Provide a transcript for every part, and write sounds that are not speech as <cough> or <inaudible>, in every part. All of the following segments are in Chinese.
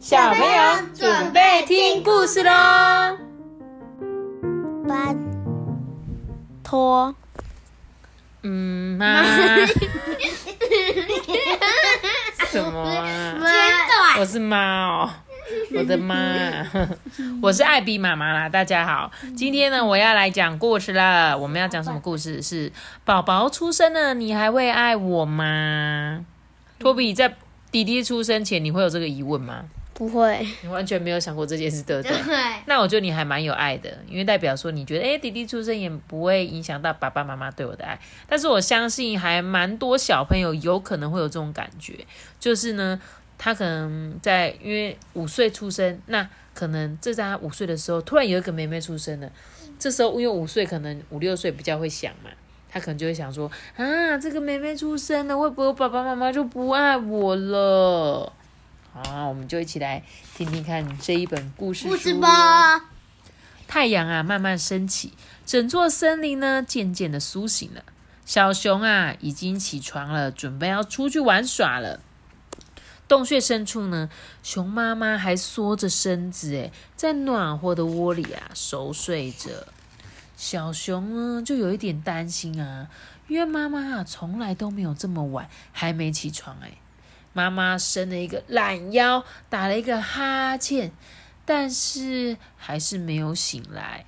小朋友准备听故事喽。班拖嗯妈，什么啊？我是妈哦，我的妈，<laughs> 我是艾比妈妈啦。大家好，今天呢，我要来讲故事了。我们要讲什么故事？是宝宝出生了，你还会爱我吗？托比在弟弟出生前，你会有这个疑问吗？不会，你完全没有想过这件事，对不对？<laughs> 对，那我觉得你还蛮有爱的，因为代表说你觉得，哎，弟弟出生也不会影响到爸爸妈妈对我的爱。但是我相信还蛮多小朋友有可能会有这种感觉，就是呢，他可能在因为五岁出生，那可能这在他五岁的时候，突然有一个妹妹出生了，这时候因为五岁可能五六岁比较会想嘛，他可能就会想说，啊，这个妹妹出生了，会不会爸爸妈妈就不爱我了？好，我们就一起来听听看这一本故事书。故事吧。太阳啊，慢慢升起，整座森林呢，渐渐的苏醒了。小熊啊，已经起床了，准备要出去玩耍了。洞穴深处呢，熊妈妈还缩着身子，诶，在暖和的窝里啊，熟睡着。小熊呢，就有一点担心啊，因为妈妈啊，从来都没有这么晚还没起床，诶。妈妈伸了一个懒腰，打了一个哈欠，但是还是没有醒来。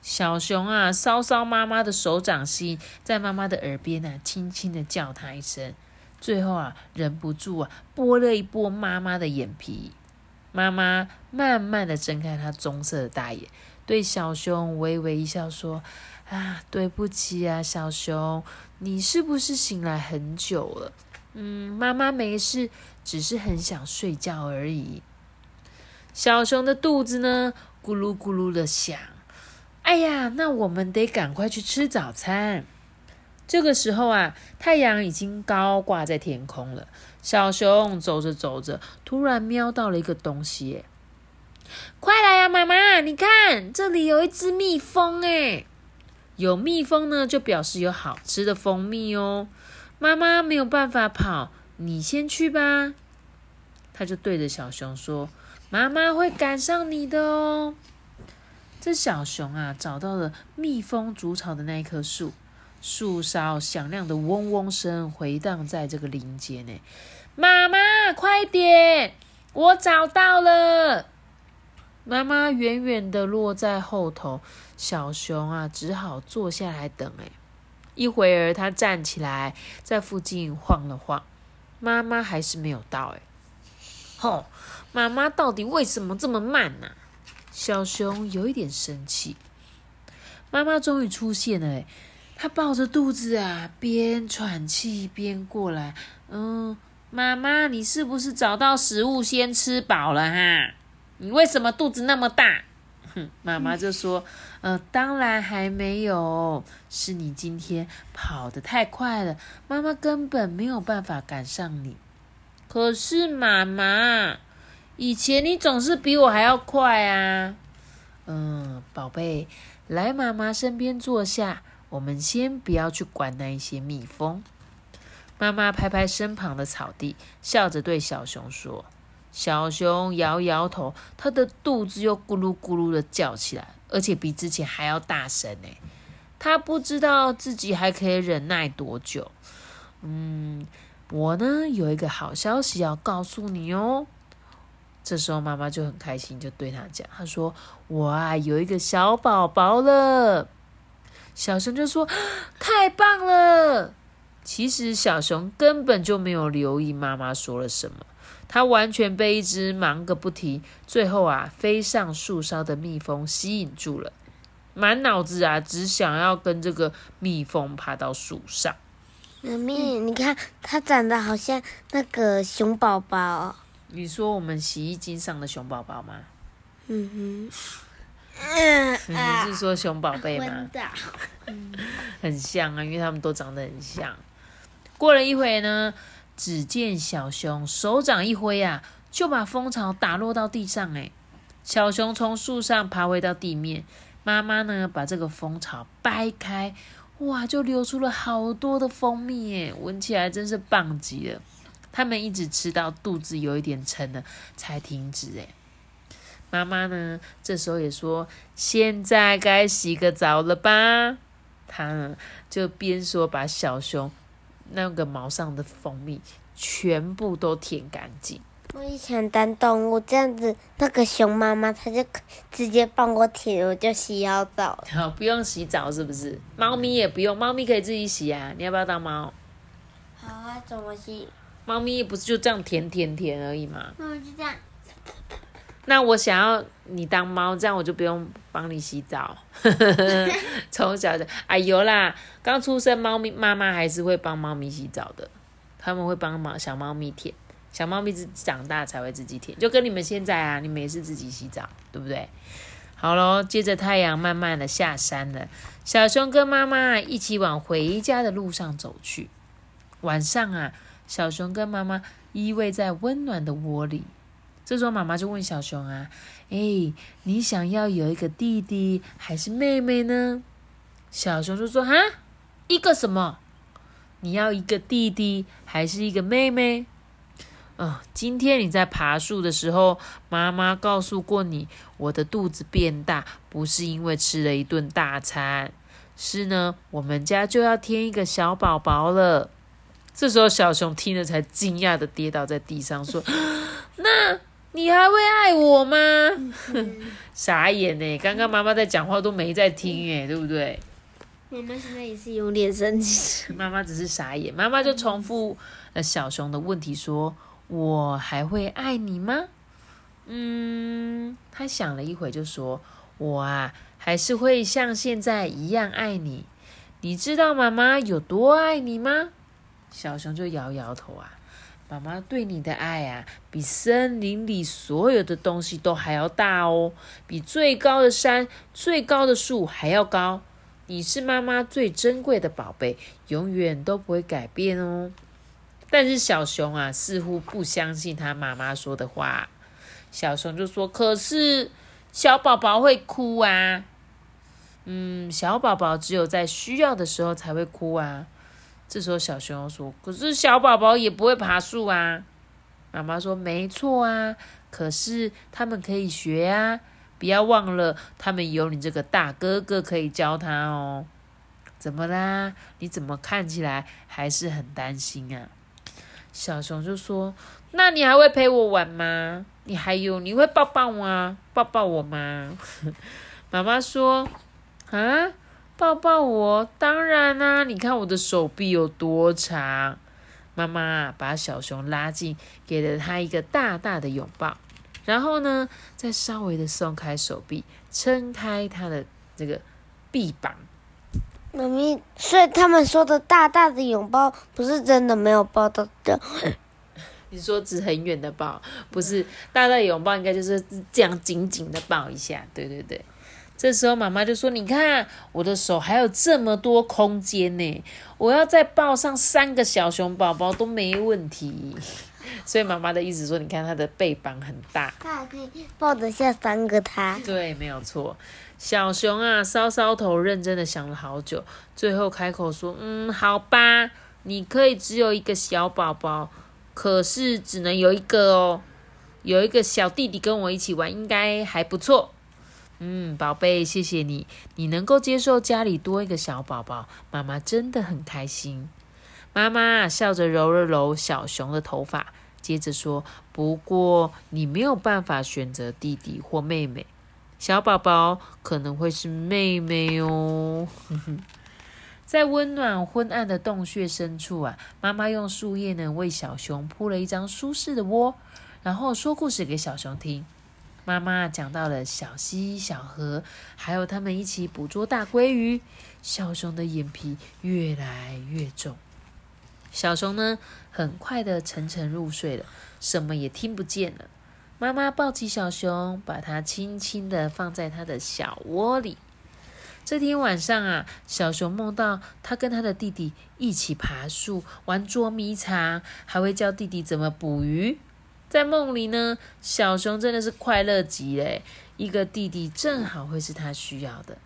小熊啊，搔搔妈妈的手掌心，在妈妈的耳边啊，轻轻的叫她一声。最后啊，忍不住啊，拨了一拨妈妈的眼皮。妈妈慢慢的睁开她棕色的大眼，对小熊微微一笑，说：“啊，对不起啊，小熊，你是不是醒来很久了？”嗯，妈妈没事，只是很想睡觉而已。小熊的肚子呢，咕噜咕噜的响。哎呀，那我们得赶快去吃早餐。这个时候啊，太阳已经高挂在天空了。小熊走着走着，突然瞄到了一个东西，快来呀，妈妈，你看，这里有一只蜜蜂，哎，有蜜蜂呢，就表示有好吃的蜂蜜哦。妈妈没有办法跑，你先去吧。他就对着小熊说：“妈妈会赶上你的哦。”这小熊啊，找到了蜜蜂筑巢的那一棵树，树梢响亮的嗡嗡声回荡在这个林间呢。妈妈，快点，我找到了！妈妈远远的落在后头，小熊啊，只好坐下来等。哎。一会儿，他站起来，在附近晃了晃，妈妈还是没有到。哎，吼！妈妈到底为什么这么慢呢？小熊有一点生气。妈妈终于出现了，哎，她抱着肚子啊，边喘气边过来。嗯，妈妈，你是不是找到食物先吃饱了哈？你为什么肚子那么大？哼，<laughs> 妈妈就说：“呃，当然还没有，是你今天跑得太快了，妈妈根本没有办法赶上你。可是妈妈，以前你总是比我还要快啊。嗯，宝贝，来妈妈身边坐下，我们先不要去管那一些蜜蜂。”妈妈拍拍身旁的草地，笑着对小熊说。小熊摇摇头，它的肚子又咕噜咕噜的叫起来，而且比之前还要大声呢。它不知道自己还可以忍耐多久。嗯，我呢有一个好消息要告诉你哦。这时候妈妈就很开心，就对他讲：“他说我啊有一个小宝宝了。”小熊就说：“太棒了！”其实小熊根本就没有留意妈妈说了什么。他完全被一只忙个不停，最后啊飞上树梢的蜜蜂吸引住了，满脑子啊只想要跟这个蜜蜂爬到树上。妈咪，你看它长得好像那个熊宝宝。你说我们洗衣机上的熊宝宝吗？嗯哼。<laughs> 你是说熊宝贝吗？嗯，<laughs> 很像啊，因为他们都长得很像。过了一会呢。只见小熊手掌一挥啊，就把蜂巢打落到地上。哎，小熊从树上爬回到地面，妈妈呢把这个蜂巢掰开，哇，就流出了好多的蜂蜜。哎，闻起来真是棒极了。他们一直吃到肚子有一点撑了才停止。哎，妈妈呢，这时候也说：“现在该洗个澡了吧？”她呢就边说把小熊那个毛上的蜂蜜全部都舔干净。我也想当动物，这样子那个熊妈妈它就直接帮我舔，我就洗好澡。<laughs> 好，不用洗澡是不是？猫咪也不用，猫咪可以自己洗啊。你要不要当猫？好啊，怎么洗？猫咪不是就这样舔舔舔而已吗？那就这样。那我想要你当猫，这样我就不用帮你洗澡。<laughs> 从小的哎有啦，刚出生猫咪妈妈还是会帮猫咪洗澡的，他们会帮猫小猫咪舔。小猫咪是长大才会自己舔，就跟你们现在啊，你们也是自己洗澡，对不对？好喽，接着太阳慢慢的下山了，小熊跟妈妈一起往回家的路上走去。晚上啊，小熊跟妈妈依偎在温暖的窝里。这时候妈妈就问小熊啊：“哎，你想要有一个弟弟还是妹妹呢？”小熊就说：“哈，一个什么？你要一个弟弟还是一个妹妹？”哦，今天你在爬树的时候，妈妈告诉过你，我的肚子变大不是因为吃了一顿大餐，是呢，我们家就要添一个小宝宝了。这时候，小熊听了才惊讶的跌倒在地上，说：“ <gasps> 那你还会爱我吗？” <laughs> 傻眼呢，刚刚妈妈在讲话都没在听，哎，对不对？妈妈现在也是有点生气。妈妈只是傻眼，妈妈就重复了小熊的问题，说。我还会爱你吗？嗯，他想了一会，就说：“我啊，还是会像现在一样爱你。你知道妈妈有多爱你吗？”小熊就摇摇头啊，妈妈对你的爱啊，比森林里所有的东西都还要大哦，比最高的山、最高的树还要高。你是妈妈最珍贵的宝贝，永远都不会改变哦。但是小熊啊，似乎不相信他妈妈说的话。小熊就说：“可是小宝宝会哭啊，嗯，小宝宝只有在需要的时候才会哭啊。”这时候小熊说：“可是小宝宝也不会爬树啊。”妈妈说：“没错啊，可是他们可以学啊，不要忘了，他们有你这个大哥哥可以教他哦。”怎么啦？你怎么看起来还是很担心啊？小熊就说：“那你还会陪我玩吗？你还有你会抱抱我，抱抱我吗？” <laughs> 妈妈说：“啊，抱抱我，当然啦！你看我的手臂有多长。”妈妈把小熊拉近，给了他一个大大的拥抱，然后呢，再稍微的松开手臂，撑开他的这个臂膀。妈咪，所以他们说的大大的拥抱不是真的没有抱到的。你说只很远的抱，不是大大拥抱，应该就是这样紧紧的抱一下。对对对，这时候妈妈就说：“你看我的手还有这么多空间呢，我要再抱上三个小熊宝宝都没问题。<laughs> ”所以妈妈的意思说：“你看他的背板很大，他还可以抱得下三个他。”对，没有错。小熊啊，搔搔头，认真的想了好久，最后开口说：“嗯，好吧，你可以只有一个小宝宝，可是只能有一个哦。有一个小弟弟跟我一起玩，应该还不错。嗯，宝贝，谢谢你，你能够接受家里多一个小宝宝，妈妈真的很开心。”妈妈笑着揉了揉小熊的头发，接着说：“不过你没有办法选择弟弟或妹妹。”小宝宝可能会是妹妹哦。<laughs> 在温暖昏暗的洞穴深处啊，妈妈用树叶呢为小熊铺了一张舒适的窝，然后说故事给小熊听。妈妈讲到了小溪、小河，还有他们一起捕捉大鲑鱼。小熊的眼皮越来越重，小熊呢很快的沉沉入睡了，什么也听不见了。妈妈抱起小熊，把它轻轻的放在它的小窝里。这天晚上啊，小熊梦到他跟他的弟弟一起爬树、玩捉迷藏，还会教弟弟怎么捕鱼。在梦里呢，小熊真的是快乐极了，一个弟弟正好会是他需要的。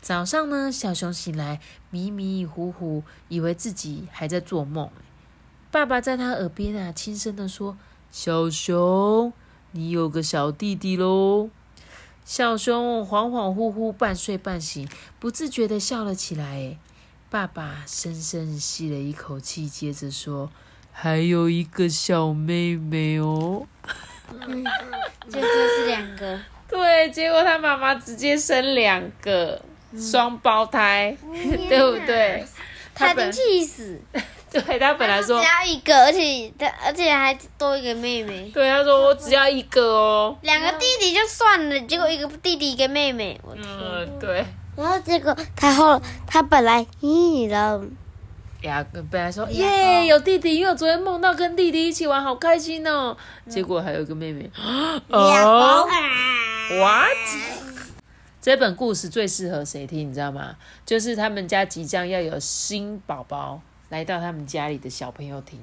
早上呢，小熊醒来迷迷糊糊，以为自己还在做梦。爸爸在他耳边啊，轻声的说：“小熊，你有个小弟弟喽。”小熊恍恍惚惚、半睡半醒，不自觉的笑了起来。爸爸深深吸了一口气，接着说：“还有一个小妹妹哦。”就这是两个，对，结果他妈妈直接生两个双胞胎，对不对？他本就气死。<laughs> 对他本来说只，要一个，而且他而且还多一个妹妹，对他说我只要一个哦。两个弟弟就算了，结果一个弟弟一个妹妹，我天！嗯，对。然后结果他后他本来咦，然后呀，本来说耶有弟弟，因为我昨天梦到跟弟弟一起玩，好开心哦。结果还有一个妹妹。<laughs> 哦，what？这本故事最适合谁听？你知道吗？就是他们家即将要有新宝宝来到他们家里的小朋友听，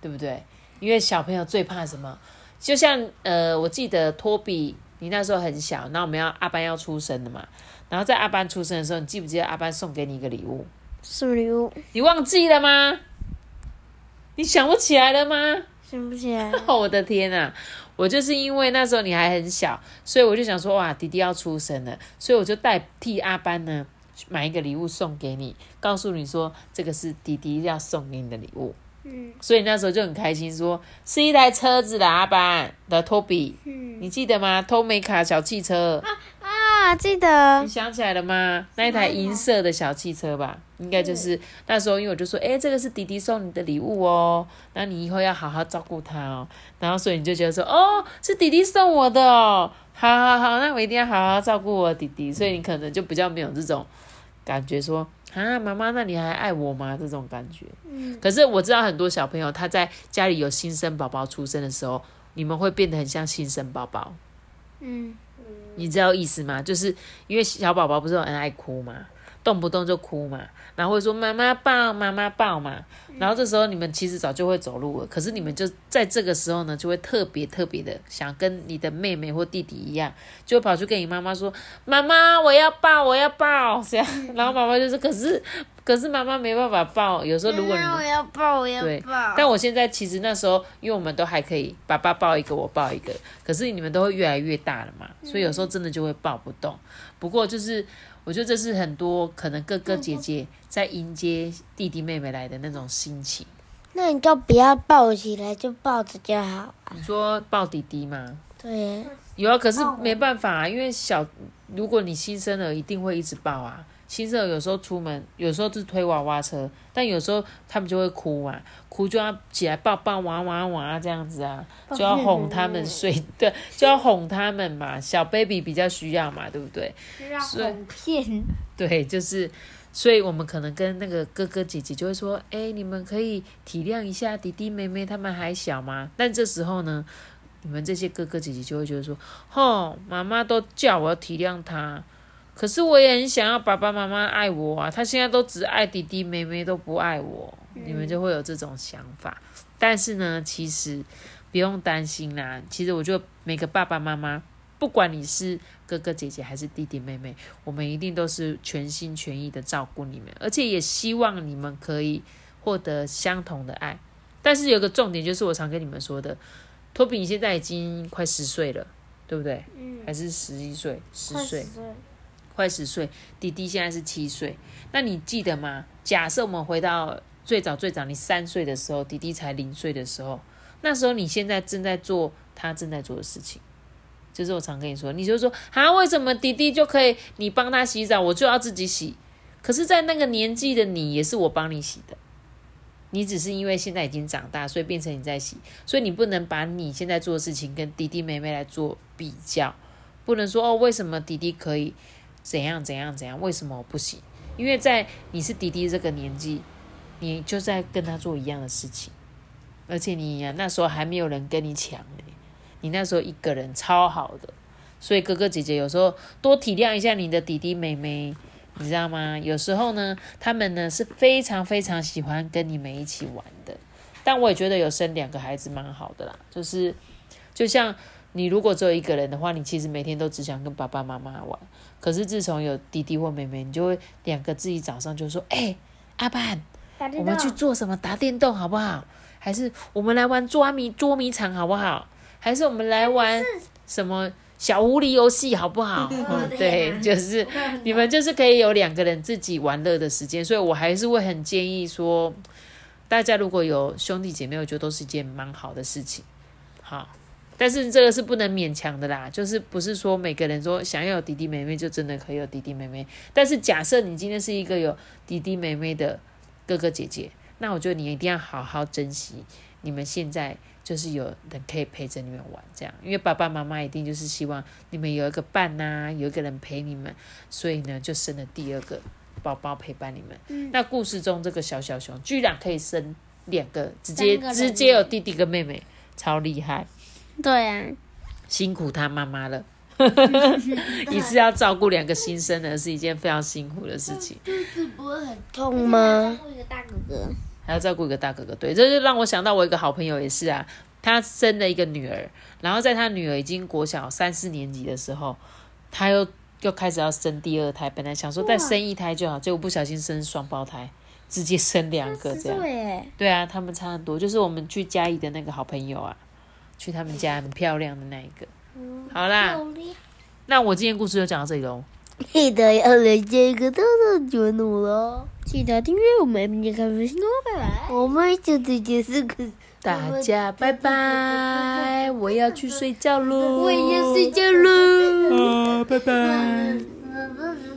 对不对？因为小朋友最怕什么？就像呃，我记得托比，你那时候很小，那我们要阿班要出生了嘛。然后在阿班出生的时候，你记不记得阿班送给你一个礼物？什么礼物？你忘记了吗？你想不起来了吗？想不起来。<laughs> 哦，我的天呐！我就是因为那时候你还很小，所以我就想说，哇，弟弟要出生了，所以我就代替阿班呢买一个礼物送给你，告诉你说这个是弟弟要送给你的礼物。嗯所以那时候就很开心说，是一台车子的阿班的托比，嗯你记得吗？托美卡小汽车，啊，记得你想起来了吗？那一台银色的小汽车吧，应该就是那时候，因为我就说，哎、这个是弟弟送你的礼物哦，那你以后要好好照顾他哦。然后所以你就觉得说，哦，是弟弟送我的哦，好好好，那我一定要好好照顾我弟弟。所以你可能就比较没有这种感觉说，啊，妈妈，那你还爱我吗？这种感觉。嗯可是我知道很多小朋友他在家里有新生宝宝出生的时候，你们会变得很像新生宝宝。嗯你知道意思吗？就是因为小宝宝不是很爱哭吗，动不动就哭嘛，然后会说妈妈抱，妈妈抱嘛。然后这时候你们其实早就会走路了，可是你们就在这个时候呢，就会特别特别的想跟你的妹妹或弟弟一样，就会跑去跟你妈妈说：“妈妈，我要抱，我要抱。”这样，然后妈妈就说：<laughs> “可是，可是妈妈没办法抱。”有时候如果我要抱，我要对抱。但我现在其实那时候，因为我们都还可以，爸爸抱一个，我抱一个，可是你们都会越来越大了嘛，所以有时候真的就会抱不动。不过就是，我觉得这是很多可能哥哥姐姐在迎接弟弟妹妹来的那种心情。那你就不要抱起来，就抱着就好。你说抱弟弟吗？对，有啊，可是没办法啊，因为小，如果你新生儿一定会一直抱啊。新生儿有时候出门，有时候是推娃娃车，但有时候他们就会哭嘛，哭就要起来抱抱娃娃娃这样子啊，就要哄他们睡，<laughs> 对，就要哄他们嘛。小 baby 比较需要嘛，对不对？哄骗。<laughs> 对，就是，所以我们可能跟那个哥哥姐姐就会说，哎，你们可以体谅一下弟弟妹妹，他们还小嘛。但这时候呢，你们这些哥哥姐姐就会觉得说，吼，妈妈都叫我要体谅他，可是我也很想要爸爸妈妈爱我啊，他现在都只爱弟弟妹妹，都不爱我，你们就会有这种想法。但是呢，其实不用担心啦。其实我觉得每个爸爸妈妈，不管你是哥哥姐姐还是弟弟妹妹，我们一定都是全心全意的照顾你们，而且也希望你们可以获得相同的爱。但是有个重点，就是我常跟你们说的，托比你现在已经快十岁了，对不对？嗯，还是十一岁、十岁快十，岁。弟弟现在是七岁，那你记得吗？假设我们回到最早最早，你三岁的时候，弟弟才零岁的时候，那时候你现在正在做他正在做的事情。就是我常跟你说，你就说啊，为什么弟弟就可以你帮他洗澡，我就要自己洗？可是，在那个年纪的你，也是我帮你洗的。你只是因为现在已经长大，所以变成你在洗，所以你不能把你现在做的事情跟弟弟妹妹来做比较，不能说哦，为什么弟弟可以怎样怎样怎样，为什么不行？因为在你是弟弟这个年纪，你就在跟他做一样的事情，而且你呀、那时候还没有人跟你抢嘞，你那时候一个人超好的，所以哥哥姐姐有时候多体谅一下你的弟弟妹妹，你知道吗？有时候呢，他们呢是非常非常喜欢跟你们一起玩的，但我也觉得有生两个孩子蛮好的啦，就是就像你如果只有一个人的话，你其实每天都只想跟爸爸妈妈玩。可是自从有弟弟或妹妹，你就会两个自己早上就说：“哎、阿班，我们去做什么打电动好不好？还是我们来玩捉迷捉迷藏好不好？还是我们来玩什么小狐狸游戏好不好？嗯，对，就是你们就是可以有两个人自己玩乐的时间，所以我还是会很建议说，大家如果有兄弟姐妹，我觉得都是一件蛮好的事情。好，但是这个是不能勉强的啦，就是不是说每个人说想要有弟弟妹妹就真的可以有弟弟妹妹。但是假设你今天是一个有弟弟妹妹的哥哥姐姐，那我觉得你一定要好好珍惜你们现在就是有人可以陪着你们玩，这样，因为爸爸妈妈一定就是希望你们有一个伴呐、有一个人陪你们，所以呢就生了第二个宝宝陪伴你们。那故事中这个小小熊居然可以生两个，直接直接有弟弟跟妹妹，超厉害。对啊，辛苦他妈妈了，<laughs> 一次要照顾两个新生儿是一件非常辛苦的事情，不会很痛吗？一个大哥哥，还要照顾一个大哥哥。对，这就让我想到我一个好朋友也是啊，他生了一个女儿，然后在他女儿已经国小三四年级的时候，他又又开始要生第二胎，本来想说再生一胎就好，结果不小心生双胞胎，直接生两个这样。对，对啊，他们差很多，就是我们去嘉义的那个好朋友啊，去他们家很漂亮的那一个。好啦，那我今天故事就讲到这里喽。记得要来这个豆豆节目了，记得订阅我们明天看微信哦，拜拜。我们就直接是个，大家拜拜，我要去睡觉喽。我也要睡觉喽。啊，拜拜。<laughs>